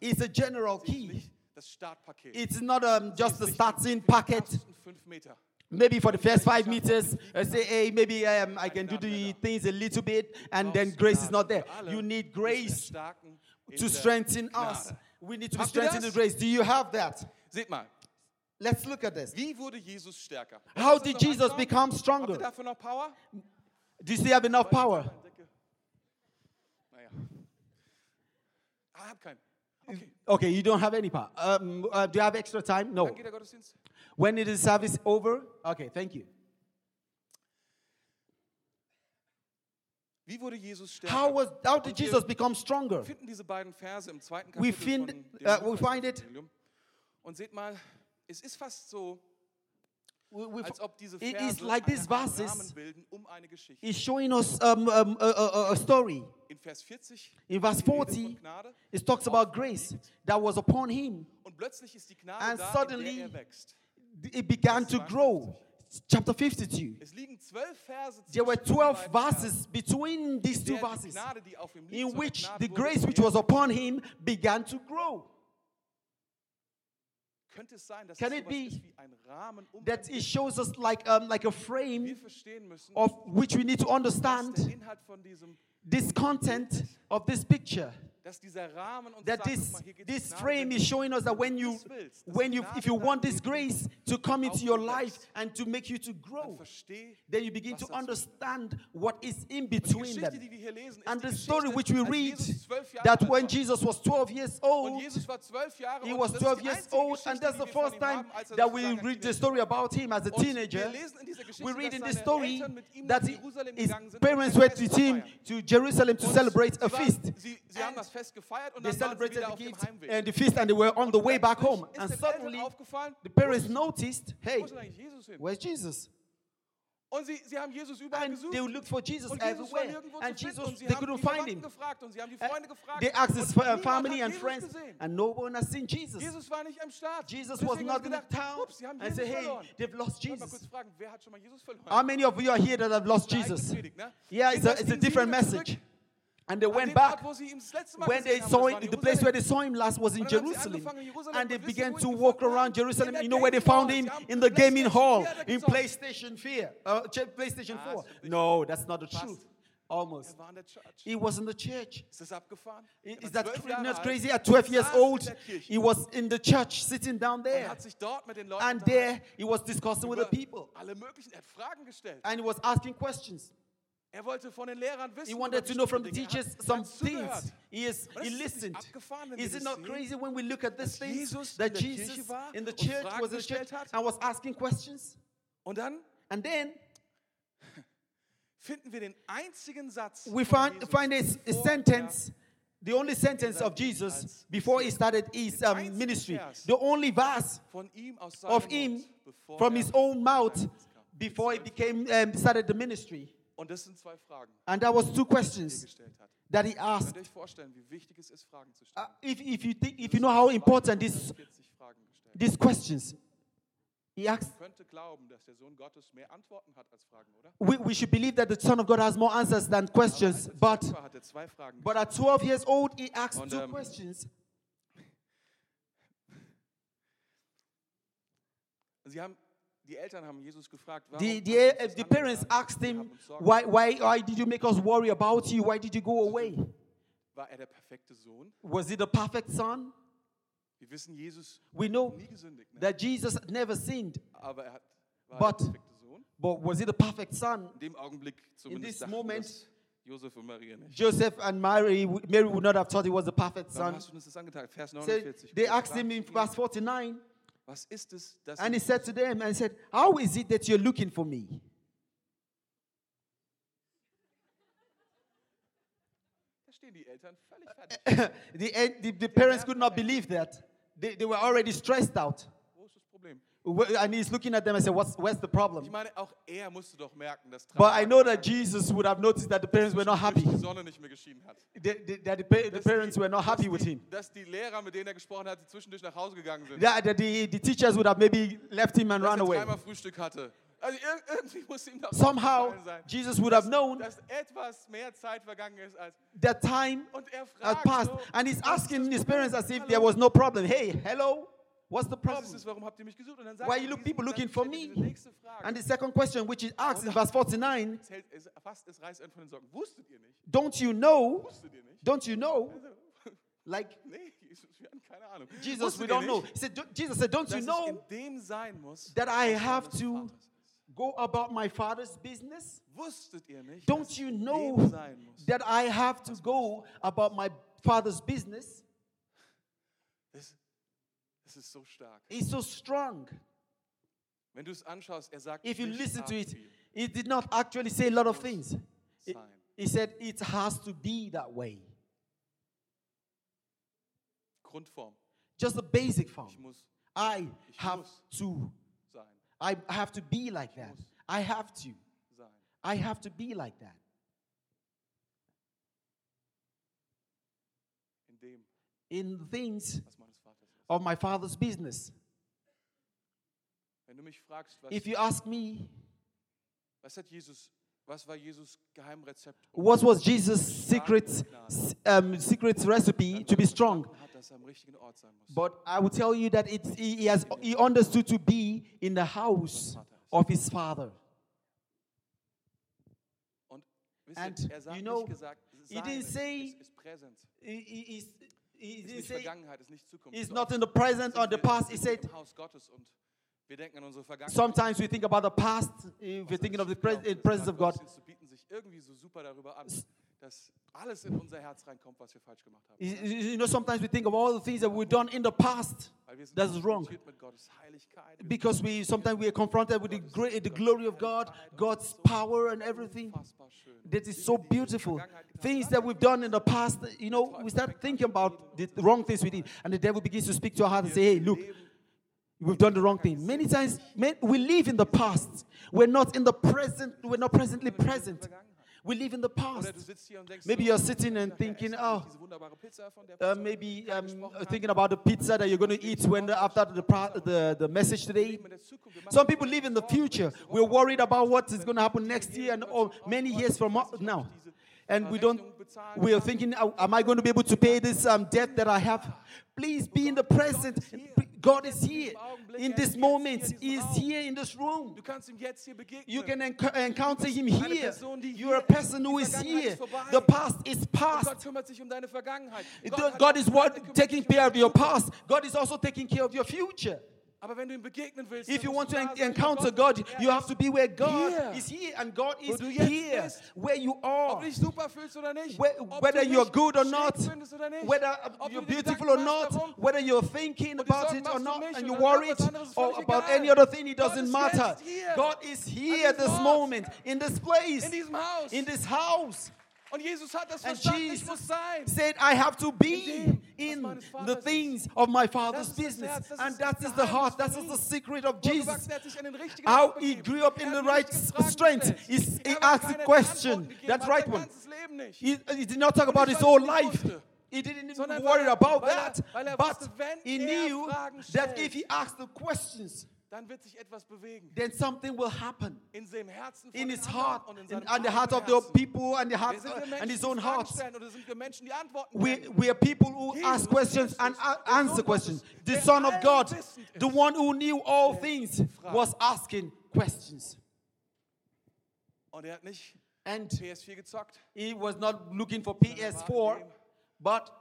is a general key. nicht das Startpaket. It's not um, just the starting packet. ersten fünf Meter. Maybe for the first five meters, I say, hey, maybe um, I can do the things a little bit, and then grace is not there. You need grace to strengthen us. We need to be strengthened in grace. Do you have that? Seht mal, Let's look at this. wie wurde Jesus stärker? How did Jesus become stronger? ihr dafür Power? Do you still have enough power? Naja. Ah, keinen. Okay, Okay, you don't have any power. Um, uh, do you have extra time? No. dann geht der Gottesdienst. When is the service over? Okay, thank you. Wie wurde Jesus stärker? How was how did Jesus become stronger? diese beiden Verse im We find- uh, we find it-. Und seht mal, es ist fast so, als ob diese It is like these verses bilden um eine Geschichte. It's showing us um, um, a, a, a story. In Vers 40 In verse 40, Gnade. it talks about grace that was upon him. Und plötzlich ist die Gnade And da, suddenly- er wächst. It began to grow. Chapter 52. Es Verse There were 12 verses between these two verses Gnade, die auf ihm liegt, in which the grace which was upon him began to grow. Könnte es sein, dass Can es it be ist wie ein Rahmen um That it shows us like, um, like a frame müssen, of which we need to understand der Inhalt von diesem, this content of this picture. Dass dieser Rahmen uns That this, guck mal, hier geht's this frame is showing us that when you, das willst, dass when you, if you want this grace to come into your life and to make you to grow, then you begin to understand what is in between them. die wir hier lesen, ist And the story which we read, Jesus zwölf Jahre that when. Jesus was 12 years old, Jesus war zwölf Jahre he was 12 years old, and that's the first time er that we read the story about him as a teenager. lesen in dieser Geschichte, We read in this story Eltern mit ihm that nach he- Jerusalem his um parents went with him to Jerusalem to celebrate a feast. Sie, sie haben And das Fest gefeiert und They dann waren sie celebrated wieder the auf dem gift Heimweg. and the feast, and they were on the way back home. ist And den Eltern suddenly, aufgefallen, the parents noticed, hey, wo ist denn eigentlich Jesus hin? where's Jesus? Und sie, sie haben Jesus überall And gesucht. they looked for Jesus und Jesus war everywhere. nirgendwo And zu finden. Jesus, Und sie they haben couldn't die find Verwandten him. gefragt und sie haben die Uh, Freunde gefragt. They asked his uh, niemand family and Jesus friends, gesehen. and no one has seen Jesus. Jesus war nicht am Start. Jesus was not in the town. Ups, sie haben And Jesus say, hey, verloren. they've lost wollte mal Jesus. kurz fragen, wer hat schon mal Jesus verloren? How many of you are here that have lost Jesus? Predigt, ne? Yeah, it's a, it's a different wieder zurück message. And they went back Ort, wo sie ihn das letzte Mal when they saw him, the place where they saw him last was in Und dann haben sie Jerusalem. angefangen, in Jerusalem And they und wisst ihr, began to walk around? Jerusalem. You know where they found him? In the gaming hall, in. PlayStation 4. Uh, PlayStation Ah, 4. No, that's not the truth. Almost. War in der Church. He was in the church. Ist das abgefahren? I- Is that zwölf cra- Jahre not crazy? At 12 years old, he was in the church, sitting down there. hat sich dort mit den Leuten And there, he was discussing with the people. Er hat Fragen gestellt. And he was asking questions. Er wollte von den Lehrern wissen. He wanted to know from the teachers Er some things. He, is, he listened. abgefahren, wenn wir Is it not crazy when we look at this thing? Jesus That in der Kirche Jesus in the church was in the church and was asking questions? Und dann And then finden wir den einzigen Satz. we find, find a, a sentence, the only sentence of Jesus before he started his um, ministry. The only verse er von ihm aus of him from his own mouth ins Geheimnis kam. before he became um, started the ministry. Und das sind zwei Fragen, And that was two er questions that he Könnt asked. ihr euch vorstellen, wie wichtig es ist, Fragen zu Uh, if, if you think, if you know how important this, 40 Fragen gestellt. these questions, he asked. Man könnte glauben, dass der Sohn Gottes mehr Antworten hat als Fragen, oder? We, we should believe that the Son of God has more answers than questions, er but 12 war, hat er zwei Fragen but at 12 years old, he asked two ähm, questions. Sie haben, die Eltern haben Jesus gefragt, warum The, the, das the parents asked him, haben uns Sorgen why, why, why did you make us worry about you? Why did you go away? Er der perfekte Sohn? Was he the perfect son? Wir wissen, Jesus We know nie gesündigt, ne? that Jesus never sinned, er But- der perfekte Sohn. but was he the perfect son? In dem Augenblick zumindest this moment- Maria nicht. Joseph and Mary, Mary would not have thought he was the perfect son. hast du uns das angetan? Vers So they asked him in verse 49, Was ist es, dass and he said to them, and said, How is it that you're looking for me? Da stehen die Eltern völlig fertig. the, the, the parents could not believe that. They, they were already stressed out. Wo ist das Problem? Wh- And he's looking at them and said, What's, Where's the Ich problem? meine, auch er musste doch merken, dass But I know that Jesus would have noticed that the parents were not happy. die Sonne nicht mehr geschienen hat. The- the- That the, pa- the parents die- were not happy with him. Dass die Lehrer, mit denen er gesprochen hat, zwischendurch nach Hause gegangen sind. That, that the, the teachers would have maybe left him and dass run er away. dreimal Frühstück hatte. Also irgendwie muss ihm doch Somehow, sein, Jesus would have known dass etwas mehr Zeit vergangen ist als that time und er had passed. so, And he's asking his parents as if there was no problem. Hey, hello, what's the ist problem? es, warum habt ihr mich gesucht? Und dann sagt Why er you look people looking for er me? diese nächste Frage. And the second question, which is asked in verse 49, Es hält- es fast es reißt einen von den Socken. Wusstet ihr nicht? don't you know? Wusstet ihr nicht? Don't you know? Like Jesus, wir haben keine Ahnung. Jesus, Wusstet we don't know. Said, Jesus said, don't you know in dem sein muss, that I have to go about my father's business? Wusstet ihr nicht, Don't you know dem sein muss? that I have to go about my father's business? Das ist so stark. He's so strong. Wenn du es anschaust, er sagt If you listen to it, he did not actually say a lot of things. He- He said it has to be that way. Grundform. Just the basic form. Ich muss I have to. sein. I have to be like that. I have to. sein. I have to be like that. In things was meines Vaters ist. Of my father's business. Wenn du mich fragst, was, If you ask me, was hat Jesus, was war Jesus Geheimrezept? um what was Jesus' secret, um, secret recipe to be strong? Hat, dass er am richtigen Ort sein muss. But I will tell you that it's, he, he has he understood to be in the house of his father. Und wisst and er sagt you know, nicht gesagt, he didn't say- ist, ist Präsent. He, he, he's- he Ist nicht say Vergangenheit, ist nicht Zukunft. he's not in the present or the past. He said Haus Gottes und wir denken an unsere Vergangenheit. sometimes we think about the past eh, we're thinking of the presence of God. Bieten sich irgendwie so super darüber an, dass alles in unser Herz reinkommt, was wir falsch gemacht haben. You know, sometimes we think of all the things that we've done in the past Weil wir sind That's wrong. konfrontiert mit Gottes Heiligkeit. because we sometimes we are confronted with the great, the glory of God, God's power and everything. That is so die wir in der beautiful. Things that we've done in the past, you know, we start thinking about the wrong things we did, and the devil begins to speak to our heart and say, "Hey, look, We've done the wrong thing. Many times we live in the past. We're not in the present. We're not presently present. We live in the past. du sitzt hier und denkst, Maybe you're sitting and thinking, oh, diese wunderbare Pizza, von der uh, maybe gerade um, thinking about the pizza that you're going to eat when after the, the, the message today. leben in der Zukunft. Wir machen Some people live in the future. We're worried about what is going to happen next year and or many years from Ich weiß nicht, ob now. And we don't we are thinking, am I going to be able to pay this um, debt that I have? Please be in the present. God is here. In this moment, He is here in this room. You can enc- encounter Him here. You're a person who is here. The past is past. God, is what taking care of your past. God is also taking care of your future. Aber wenn du ihm begegnen willst, If you want to da en- sein, wo encounter God. You have to be where God hier. is here, and God is here, bist. where you Ob are. du dich super fühlst oder nicht. Whe- ob Whether you're good or not, oder nicht. whether um, ob you're beautiful or not, whether you're thinking about it or not, and you're worried irgendwas anderes ist or about any other thing, it doesn't matter. God is here at this moment, in this place, in diesem Haus. in this house. Und Jesus hat das And verstanden, ich Jesus sein. said, I have to be In dem, was in meines the Vaters things of my Father's Das ist das business. Herz, das And ist that is the heart, that is the secret of er Jesus. gewachsen, er hat sich an den richtigen How Ort he begeben. grew up in Er the right Fragen strength. gestellt. He, he Er hat asked keine the question. Antworten gegeben, That's hat right sein one. ganzes Leben nicht. He, he did not talk about his whole er life. He didn't even sondern worry er- about weil er- that. weil er But wusste, wenn he er knew Fragen that stellt, if he asked the questions, Dann wird sich etwas bewegen. then something will happen In seinem Herzen von in his heart und in and, seinem and the heart of the people and the heart Wir wir uh, and his own heart. stellen, oder sind wir Menschen, die antworten We, we are people who Jesus ask questions and Christus, a- der answer questions. The Son of God, the one who knew all things, was asking questions. Und er hat nicht And PS4 gezockt. he was not looking for PS4, but Das ist Vaters Haus.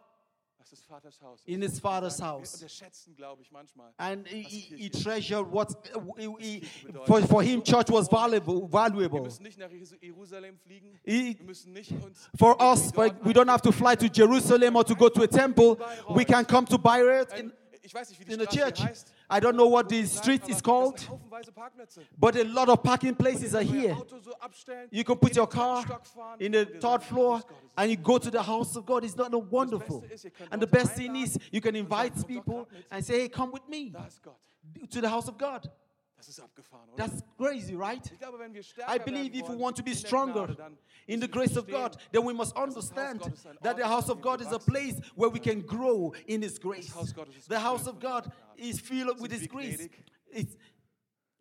In his father's house. unterschätzen, glaube ich, manchmal. And he, he, Kirche he ist. treasured what uh, he, he, for, for him church was valuable. Valuable. müssen nicht nach Jerusalem fliegen. He- Wir müssen nicht uns For us, we don't have to fly to Jerusalem or to go to a temple. We can come to Bayreuth in, ein- Ich weiß nicht, wie die in the church. I don't know what the street is called, Das sind haufenweise Parkplätze. but a lot of parking places are here. Auto so abstellen, You can put your car dritten Stock fahren in the third floor and you go to the house of God. It's not no wonderful. ist, ihr könnt And the best thing is you can invite sagen, kommt doch people and say, hey, come with me Da ist Gott. to the house of God. Das ist abgefahren, oder? That's crazy, right? ich glaube, wenn wir stärker I believe if we want to be stronger in the grace of God, then we must understand that the house of God is a place where we can grow in His grace. Haus Gottes ist The house of God is filled with His grace. It's,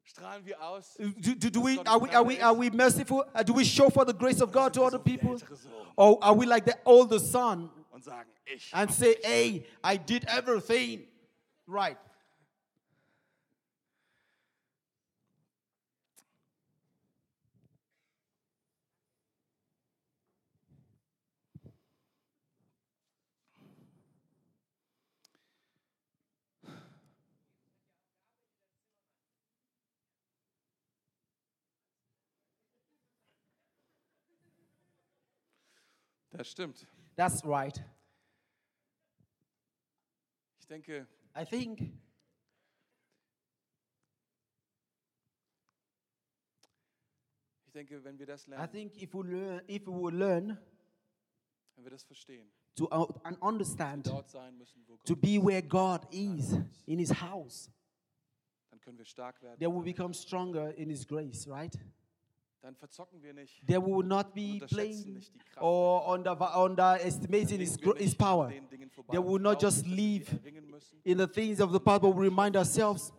Strahlen wir aus. do, do, do we, are, we, are, we, are we merciful? Uh, do we show for the grace of God to other so wie der people? Or are we like the older son Und sagen, ich. and say, hey, I did everything right? Das stimmt. That's right. Ich denke, I think ich denke, wenn wir das I lernen, think if we learn, if we will learn wenn wir das verstehen, to uh, and understand dort sein müssen, wo to Gott be where God is in His house, dann können wir stark werden. then we become stronger in His grace, right? Dann verzocken wir nicht. Then will not be playing nicht die Kraft. or under, underestimating His, Leben wir gr- His power. an den Dingen vorbei They will not just live sie erringen müssen, in the things of the past, but we remind ourselves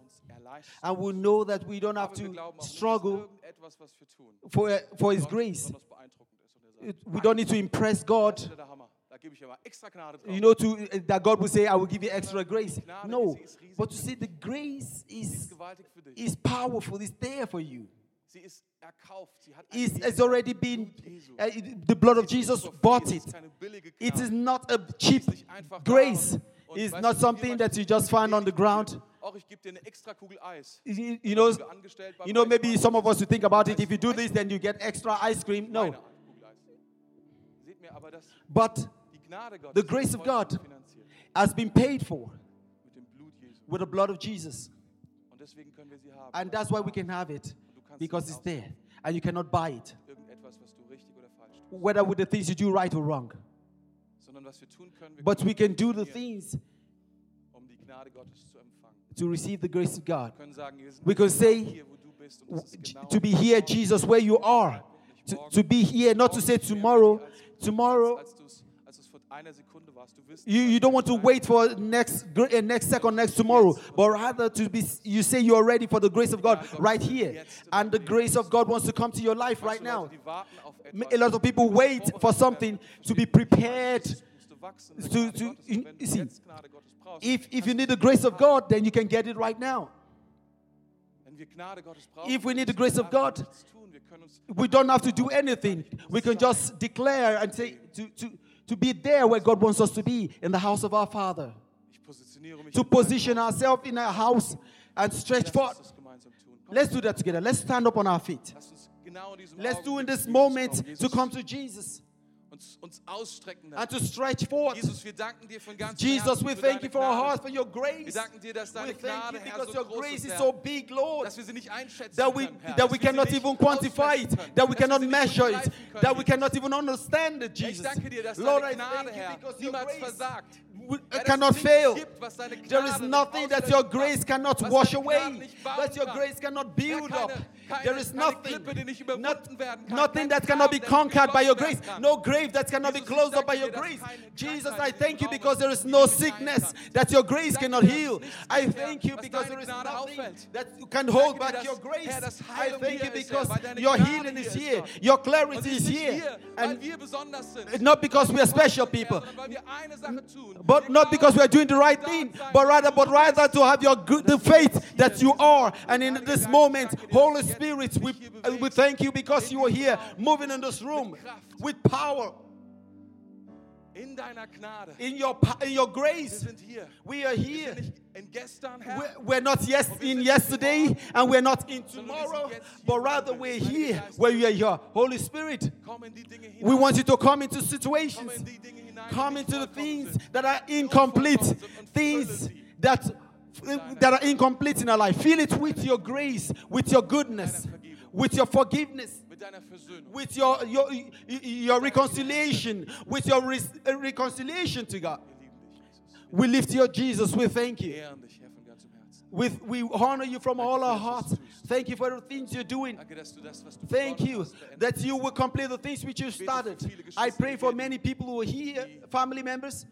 and we know that we don't have to glauben auch nicht, dass struggle wir tun, for, for His grace. besonders beeindruckend ist. Und er We don't need to impress God, ist ja der Hammer. Da gebe ich ja mal extra Gnade drauf. you know, to that God will say, I will give you extra grace. No, but to say the grace is gewaltig für dich. is powerful, it's there for you. Sie ist erkauft. Sie hat einen Is has already been uh, the blood of Jesus bought it. Es ist keine billige It is not a cheap ist nicht einfach grace. da und- und It's not something that you just find on the ground. Auch ich gebe dir eine extra Kugel Eis. You, know, Du angestellt beim you know, maybe some of us would think about it. If you do this, then you get extra ice cream. No, Meine Art Kugel Eis. Seht mir aber, dass but die Gnade Gottes The grace of God. has been paid for mit dem Blut Jesu. with the blood of Jesus, Und deswegen können wir sie haben. and that's why we can have it Und du kannst because it's there, and you cannot buy it. aussuchen, Irgendetwas, was du richtig oder falsch tust. Whether with the things you do right or wrong, Sondern was wir tun können, wir but we can do the things um die Gnade Gottes zu empfangen. to receive the grace of God. Wir können sagen, wir sind We can say, hier, wo du bist. Und das ist genau To be here, Jesus, where you are. To, to be here, not to say tomorrow. Tomorrow, you, you don't want to wait for next uh, next second, next tomorrow, but rather to be. You say you are ready for the grace of God right here, and the grace of God wants to come to your life right now. Leute, die warten auf M- etwas, A lot of people wait for something to be prepared. To, to, you see, if, if you need the grace of God, then you can get it right now. If we need the grace of God, we don't have to do anything. We can just declare and say to, to, to be there where God wants us to be, in the house of our Father. To position ourselves in a house and stretch forth. Let's do that together. Let's stand up on our feet. Let's do in this moment to come to Jesus. Uns, ausstrecken and to stretch forth. Jesus, wir danken dir von ganzem Jesus, we thank you for our hearts, for your grace. Wir danken dir, dass We deine thank Gnade, you Herr, because so your groß grace ist, is so big, Lord, dass wir sie nicht einschätzen that we können, Herr, that we cannot even quantify it, that we cannot measure it, that we cannot even understand it, Ich Jesus. danke dir, dass Lord, deine I Gnade, Herr, because your niemals grace versagt. w- Herr, dass cannot fail. gibt, was deine There is nothing that your grace cannot wash away, that your grace cannot build up. There is nothing, Klippe, die nicht not, überwunden werden kann, nothing that cannot be Graben, der nicht conquered by your grace, no grave that cannot be closed up by your grace. Jesus, I thank you because there is no sickness that your grace cannot heal. I thank you because there is nothing that can hold back your grace. I thank you because your healing is here, your clarity is here. And not because we are special people, Sondern weil wir eine Sache tun. but not because we are doing the right thing, but rather, but rather to have your good, the faith that you are. And in this moment, Holy Spirit, we, we thank you because you are here, moving in this room with power In deiner Gnade. in your in your grace. We are here. sind nicht in gestern, We're, we're not yes in yesterday and we're not in tomorrow, but rather we're here where you are here. Holy Spirit, Komm in die Dinge hinein. we want you to come into situations, in die Dinge hinein, come into the things that are incomplete, things that that are incomplete in our life. Fill it with your grace, with your goodness, with your forgiveness. Mit deiner Versöhnung. With your, your, your reconciliation, with your res- reconciliation to God. Wir lieben dich, Jesus. We lift your Jesus. We thank you. Wir ehren dich, Herr, von ganzem Herzen. With, we honor you from all our hearts. Thank you for the things you're doing. Danke, dass du das, was du Thank you that you will complete the things which you started. I pray for many people who are here, family members,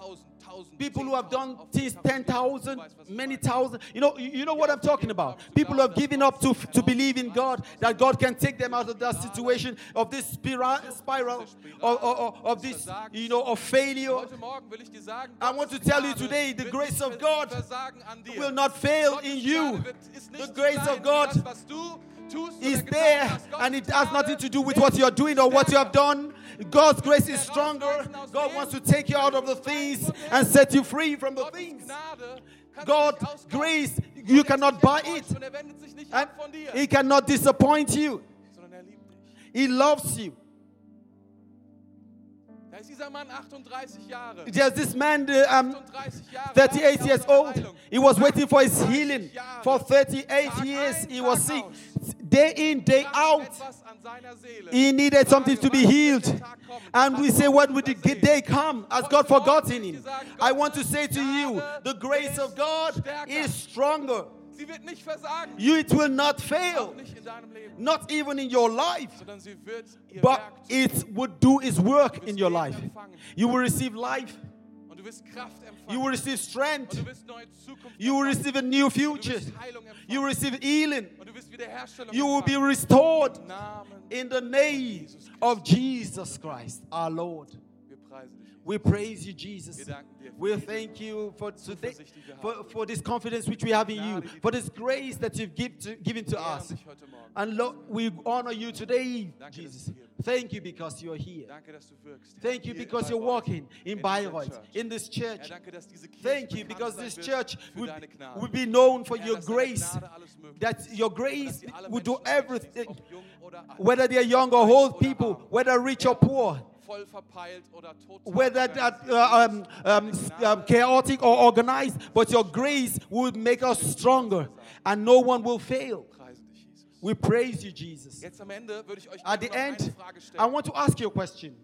Die 4.000, 1.000, 1.000, people who have done auf things den Kampf 10,000, Du weißt, was ich many thousand. You know, you know what I'm talking about. People who have given up to, to believe in God, that God can take them out of that situation, of this spiral, spiral of, of, of this, you know, of failure. Heute Morgen will ich dir sagen, I want to tell you today, the grace of God versagen an dir. will not fail in you. Gnade wird- ist The grace of God das, was du tust is there and it has nothing to do with what you're doing or what you have done. God's grace is stronger. God wants to take you out of the things and set you free from the things. Gnade kannst du God, grace, you cannot buy it. enttäuscht Und wendet sich nicht And ab von dir, He cannot disappoint you. sondern liebt dich. He loves you. Da ist dieser Mann 38 Jahre. There's this man, uh, um, 38 Jahre. 38 wartet years old. He was waiting for his healing. For 38 years, he was sick. Day in, day out. etwas an seiner Seele. He needed something to be healed. der Tag kommen? And we say, when would the day come? Has God forgotten him? I want to say to you, the grace of God is stronger. Sie wird nicht versagen. You, it will not fail, nicht in deinem Leben. not even in your life, Sondern sie wird ihr but it would do its work in your life. You will receive life, du wirst Kraft empfangen. you will receive Und strength, du wirst neue Zukunft you will receive a new Und du future, wirst Heilung empfangen. you will receive healing, Und du wirst Wiederherstellung you will be restored in the name of Jesus Christ, our Lord. Wir preisen dich. We praise you, Jesus. Wir danken dir. We thank you for today, Zuversicht, die wir for, for this confidence which we have in you, for this grace that you've give to, given to us. dich heute Morgen. And Lord, we honor you today, Jesus. du hier bist. Thank you because you're here. Danke, dass du wirkst. Herr, Thank you because you're walking in Bayreuth, in this church. danke, dass diese Kirche Thank you because this church für would, deine Gnade. would be known for your grace, Gnade alles möglich that your grace would do everything, ob jung oder alt, whether they're young or old people, whether rich or poor, voll verpeilt oder total whether that uh, um, um, um, chaotic or organized, but your grace will make us stronger and no one will fail. Preisen dich, Jesus. We praise you, Jesus. Jetzt am Ende würde ich euch At the end, I want to ask you a question.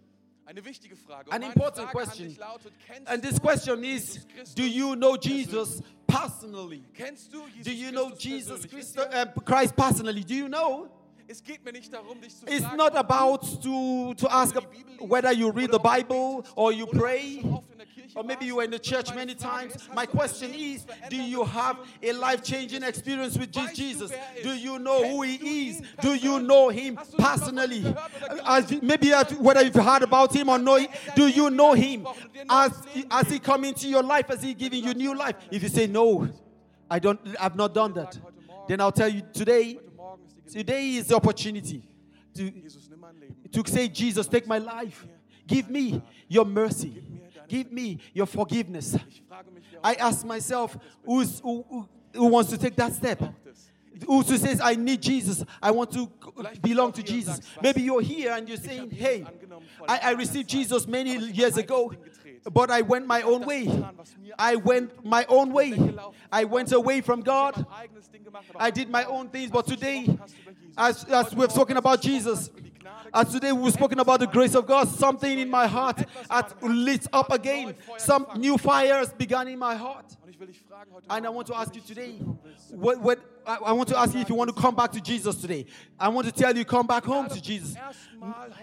Eine wichtige Frage. Und An important question. An dich lautet, kennst And this question is Do you know? Jesus personally? Do you know Jesus? Christ, uh, Christ personally? Do you know? Es geht mir nicht darum, dich zu It's fragen, not about to, to ask die Bibel liest whether you read the oder ob du Bible or you oder ob du pray schon oft in der or maybe you were in the church many times. My question is Do you have a life changing experience with Jesus? Do you know who He is? Do you know Him personally? Uh, as, maybe whether you've heard about Him or know, do you know Him? As, as He come into your life, as He giving you new life? If you say, No, I don't, I've not done that, then I'll tell you today, today is the opportunity to, to say, Jesus, take my life. Give me your mercy. Give me your forgiveness. I ask myself, who's, who, who, who wants to take that step? Who says, I need Jesus. I want to belong to Jesus. Maybe you're here and you're saying, hey, I, I received Jesus many years ago but I went my own way. I went my own way. I went away from God. I did my own things. But today, as, as we've spoken about Jesus, as today we've spoken about the grace of God, something in my heart has lit up again. Some new fires began in my heart. And I want to ask you today, what, what, I want to ask you if you want to come back to Jesus today. I want to tell you, come back home to Jesus.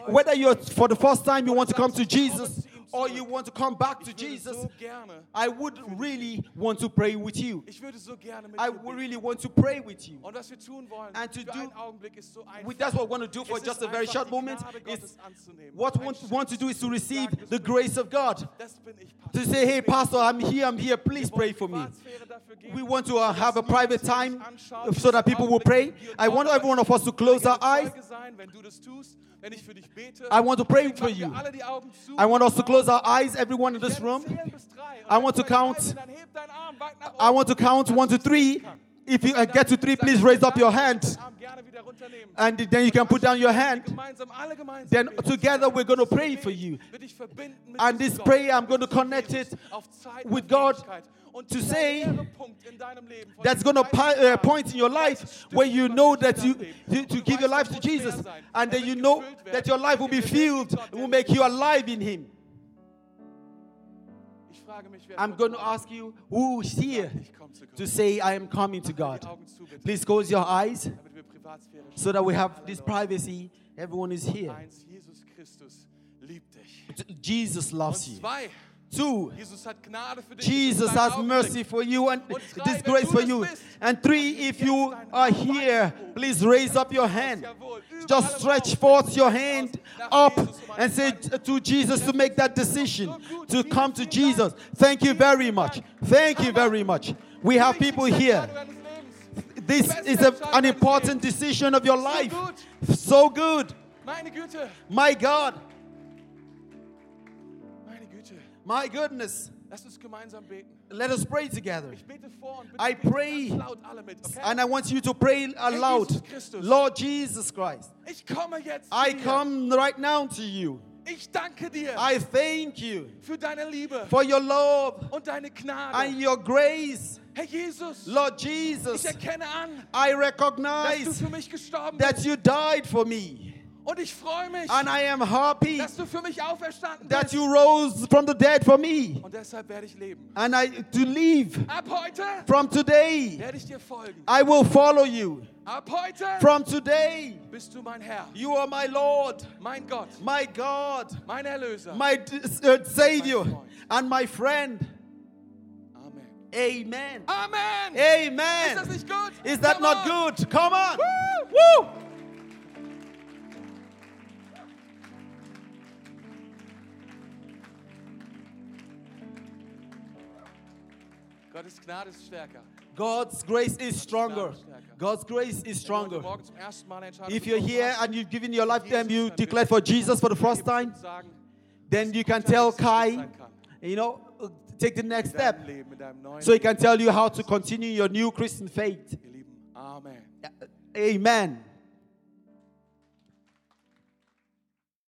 Whether you're for the first time you want to come to Jesus, or you want to come back to Jesus, I would really want to pray with you. I would really want to pray with you. And to do, that's what we want to do for just a very short moment. Is what we want, want to do is to receive the grace of God. To say, hey, Pastor, I'm here, I'm here, please pray for me. We want to uh, have a private time so that people will pray. I want every one of us to close our eyes. I want to pray for you. I want us to close our eyes, everyone in this room. I want to count. I want to count one to three. If you uh, get to three, please raise up your hand. And then you can put down your hand. Then together we're going to pray for you. And this prayer, I'm going to connect it with God to say that's going to uh, point in your life where you know that you to, to, give your life to Jesus. and then you know that your life will be filled and will make you alive in him I'm going to ask you who is here to say I am coming to God? please close your eyes so that we have this privacy. Everyone is here. Jesus loves you Two, Jesus has mercy for you and this grace for you. And three, if you are here, please raise up your hand. Just stretch forth your hand up and say to Jesus to make that decision to come to Jesus. Thank you very much. Thank you very much. We have people here. This is a, an important decision of your life. So good. My God. My goodness. Lass uns gemeinsam beten. Let us pray together. Ich bete vor und I pray, laut alle mit, okay? and I want you to pray aloud. Lord Jesus Christ, Ich komme jetzt I dir. come right now to you. Ich danke dir I thank you für deine Liebe for your love und deine Gnade. and your grace. Herr Jesus, Lord ich Jesus, erkenne an, I dass du recognize für mich gestorben that you died for me. Und ich freue mich, And I am happy dass du für mich auferstanden that bist. you rose from the dead for me. Und deshalb werde ich leben. And I to live Ab heute from today. werde ich dir folgen. I will follow you. Ab heute From today, bist du mein Herr, you are my Lord, mein Gott, my God, mein Erlöser. my uh, Savior, and my friend. Amen. Amen. Amen. Ist das nicht gut? Is that not good? Come on. Woo! Woo! Gottes Gnade ist stärker. God's grace is stronger. God's grace is stronger. heute Morgen zum ersten Mal eine Entscheidung If you're here and you've given your life to Him, you declared for Jesus for the first time, then you can tell Kai, you know, uh, take the next step. Leben, in deinem neuen So he can tell you how to continue your new Christian faith. Leben, ihr Lieben. Amen. Amen.